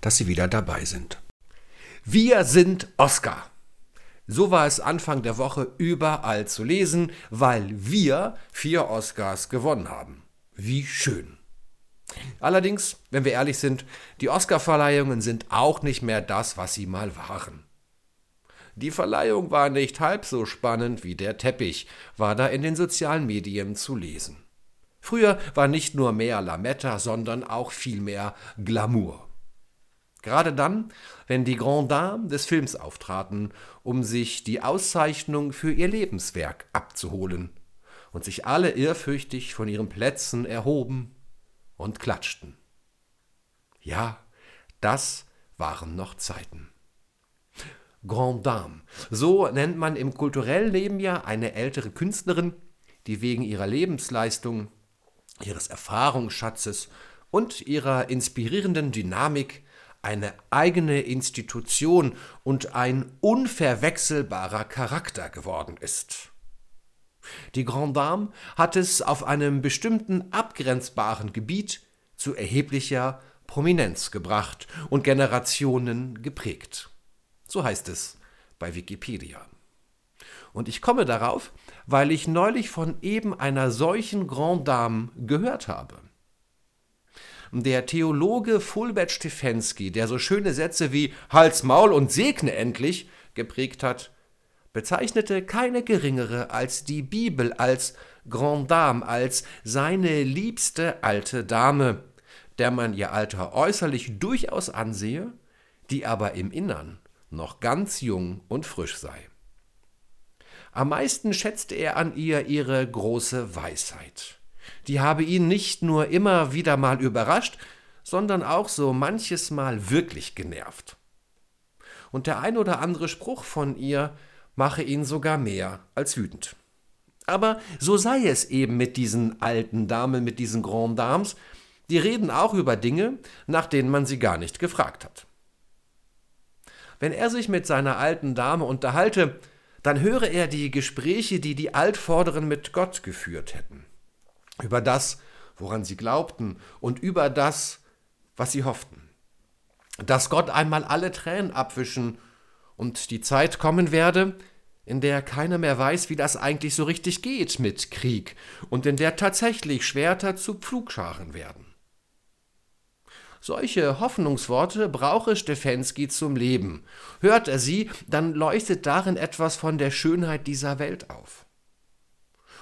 dass Sie wieder dabei sind. Wir sind Oscar. So war es Anfang der Woche überall zu lesen, weil wir vier Oscars gewonnen haben. Wie schön. Allerdings, wenn wir ehrlich sind, die Oscarverleihungen sind auch nicht mehr das, was sie mal waren. Die Verleihung war nicht halb so spannend wie der Teppich, war da in den sozialen Medien zu lesen. Früher war nicht nur mehr Lametta, sondern auch viel mehr Glamour. Gerade dann, wenn die Grand Dames des Films auftraten, um sich die Auszeichnung für ihr Lebenswerk abzuholen, und sich alle ehrfürchtig von ihren Plätzen erhoben und klatschten. Ja, das waren noch Zeiten. Grand Dame, so nennt man im kulturellen Leben ja eine ältere Künstlerin, die wegen ihrer Lebensleistung, ihres Erfahrungsschatzes und ihrer inspirierenden Dynamik eine eigene Institution und ein unverwechselbarer Charakter geworden ist. Die Grande Dame hat es auf einem bestimmten abgrenzbaren Gebiet zu erheblicher Prominenz gebracht und Generationen geprägt. So heißt es bei Wikipedia. Und ich komme darauf, weil ich neulich von eben einer solchen Grande Dame gehört habe. Der Theologe Fulbert Stefensky, der so schöne Sätze wie Hals, Maul und segne endlich geprägt hat, bezeichnete keine geringere als die Bibel als Grande Dame, als seine liebste alte Dame, der man ihr Alter äußerlich durchaus ansehe, die aber im Innern noch ganz jung und frisch sei. Am meisten schätzte er an ihr ihre große Weisheit. Die habe ihn nicht nur immer wieder mal überrascht, sondern auch so manches Mal wirklich genervt. Und der ein oder andere Spruch von ihr mache ihn sogar mehr als wütend. Aber so sei es eben mit diesen alten Damen, mit diesen Grand Dames, die reden auch über Dinge, nach denen man sie gar nicht gefragt hat. Wenn er sich mit seiner alten Dame unterhalte, dann höre er die Gespräche, die die Altvorderen mit Gott geführt hätten. Über das, woran sie glaubten und über das, was sie hofften. Dass Gott einmal alle Tränen abwischen und die Zeit kommen werde, in der keiner mehr weiß, wie das eigentlich so richtig geht mit Krieg und in der tatsächlich Schwerter zu Pflugscharen werden. Solche Hoffnungsworte brauche Stefensky zum Leben. Hört er sie, dann leuchtet darin etwas von der Schönheit dieser Welt auf.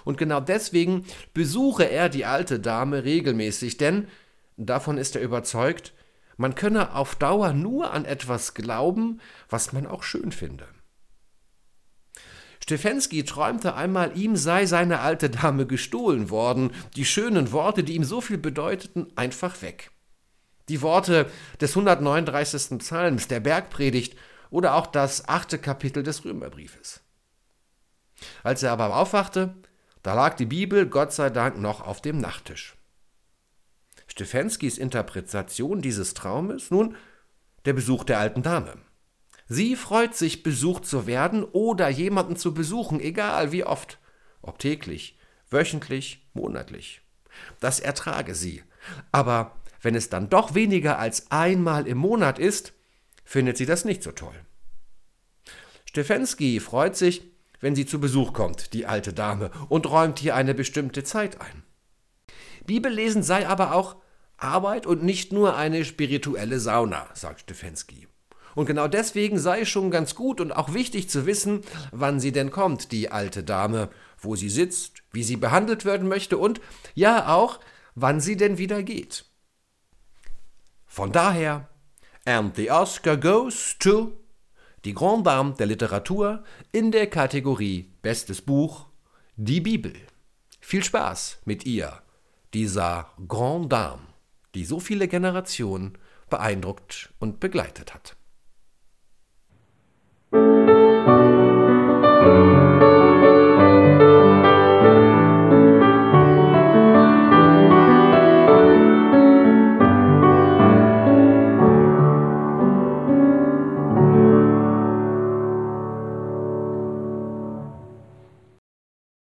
Und genau deswegen besuche er die alte Dame regelmäßig, denn, davon ist er überzeugt, man könne auf Dauer nur an etwas glauben, was man auch schön finde. Stefensky träumte einmal, ihm sei seine alte Dame gestohlen worden, die schönen Worte, die ihm so viel bedeuteten, einfach weg. Die Worte des 139. Psalms, der Bergpredigt oder auch das achte Kapitel des Römerbriefes. Als er aber aufwachte, da lag die Bibel, Gott sei Dank, noch auf dem Nachttisch. Stefanskis Interpretation dieses Traumes? Nun, der Besuch der alten Dame. Sie freut sich, besucht zu werden oder jemanden zu besuchen, egal wie oft, ob täglich, wöchentlich, monatlich. Das ertrage sie. Aber wenn es dann doch weniger als einmal im Monat ist, findet sie das nicht so toll. Stefensky freut sich, wenn sie zu Besuch kommt, die alte Dame, und räumt hier eine bestimmte Zeit ein. Bibellesen sei aber auch Arbeit und nicht nur eine spirituelle Sauna, sagt Stefensky. Und genau deswegen sei es schon ganz gut und auch wichtig zu wissen, wann sie denn kommt, die alte Dame, wo sie sitzt, wie sie behandelt werden möchte und ja auch, wann sie denn wieder geht. Von daher, and the Oscar goes to die Grand Dame der Literatur in der Kategorie Bestes Buch, die Bibel. Viel Spaß mit ihr, dieser Grand Dame, die so viele Generationen beeindruckt und begleitet hat.